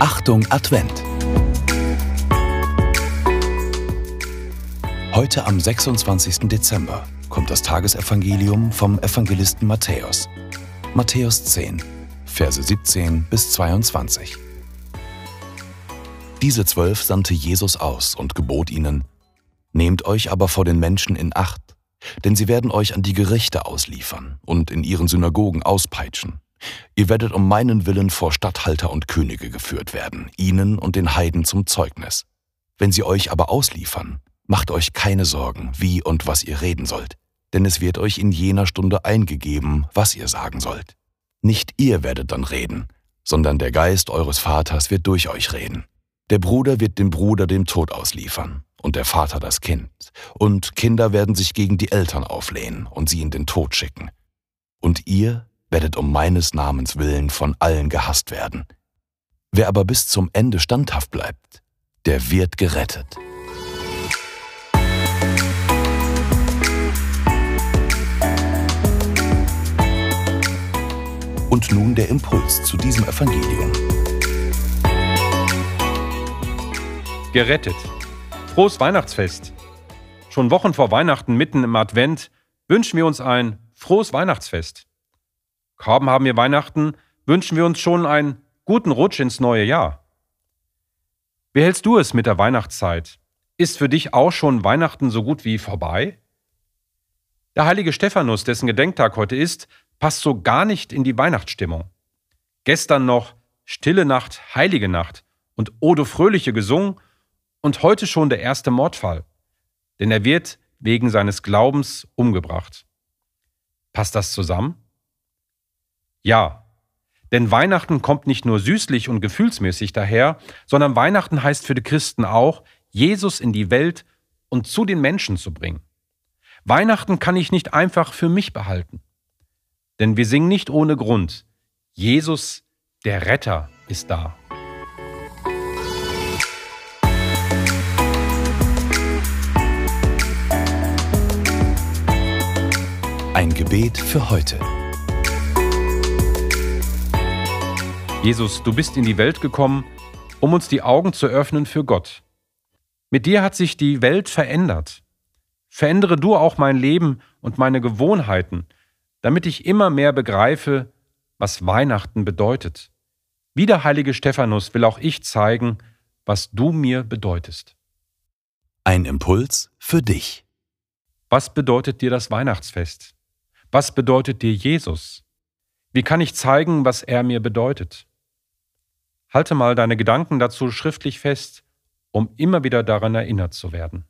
Achtung Advent. Heute am 26. Dezember kommt das Tagesevangelium vom Evangelisten Matthäus. Matthäus 10, Verse 17 bis 22. Diese zwölf sandte Jesus aus und gebot ihnen, Nehmt euch aber vor den Menschen in Acht, denn sie werden euch an die Gerichte ausliefern und in ihren Synagogen auspeitschen. Ihr werdet um meinen Willen vor Statthalter und Könige geführt werden, ihnen und den Heiden zum Zeugnis. Wenn sie euch aber ausliefern, macht euch keine Sorgen, wie und was ihr reden sollt, denn es wird euch in jener Stunde eingegeben, was ihr sagen sollt. Nicht ihr werdet dann reden, sondern der Geist eures Vaters wird durch euch reden. Der Bruder wird dem Bruder dem Tod ausliefern und der Vater das Kind, und Kinder werden sich gegen die Eltern auflehnen und sie in den Tod schicken. Und ihr werdet um meines Namens willen von allen gehasst werden. Wer aber bis zum Ende standhaft bleibt, der wird gerettet. Und nun der Impuls zu diesem Evangelium. Gerettet. Frohes Weihnachtsfest. Schon Wochen vor Weihnachten, mitten im Advent, wünschen wir uns ein frohes Weihnachtsfest. Kaum haben wir Weihnachten, wünschen wir uns schon einen guten Rutsch ins neue Jahr. Wie hältst du es mit der Weihnachtszeit? Ist für dich auch schon Weihnachten so gut wie vorbei? Der heilige Stephanus, dessen Gedenktag heute ist, passt so gar nicht in die Weihnachtsstimmung. Gestern noch Stille Nacht, Heilige Nacht und Odo Fröhliche gesungen und heute schon der erste Mordfall. Denn er wird wegen seines Glaubens umgebracht. Passt das zusammen? Ja, denn Weihnachten kommt nicht nur süßlich und gefühlsmäßig daher, sondern Weihnachten heißt für die Christen auch, Jesus in die Welt und zu den Menschen zu bringen. Weihnachten kann ich nicht einfach für mich behalten. Denn wir singen nicht ohne Grund. Jesus, der Retter, ist da. Ein Gebet für heute. Jesus, du bist in die Welt gekommen, um uns die Augen zu öffnen für Gott. Mit dir hat sich die Welt verändert. Verändere du auch mein Leben und meine Gewohnheiten, damit ich immer mehr begreife, was Weihnachten bedeutet. Wie der heilige Stephanus will auch ich zeigen, was du mir bedeutest. Ein Impuls für dich. Was bedeutet dir das Weihnachtsfest? Was bedeutet dir Jesus? Wie kann ich zeigen, was er mir bedeutet? Halte mal deine Gedanken dazu schriftlich fest, um immer wieder daran erinnert zu werden.